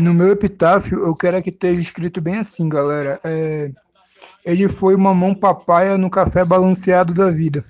No meu epitáfio, eu quero é que esteja escrito bem assim, galera. É... Ele foi uma mão papaya no café balanceado da vida.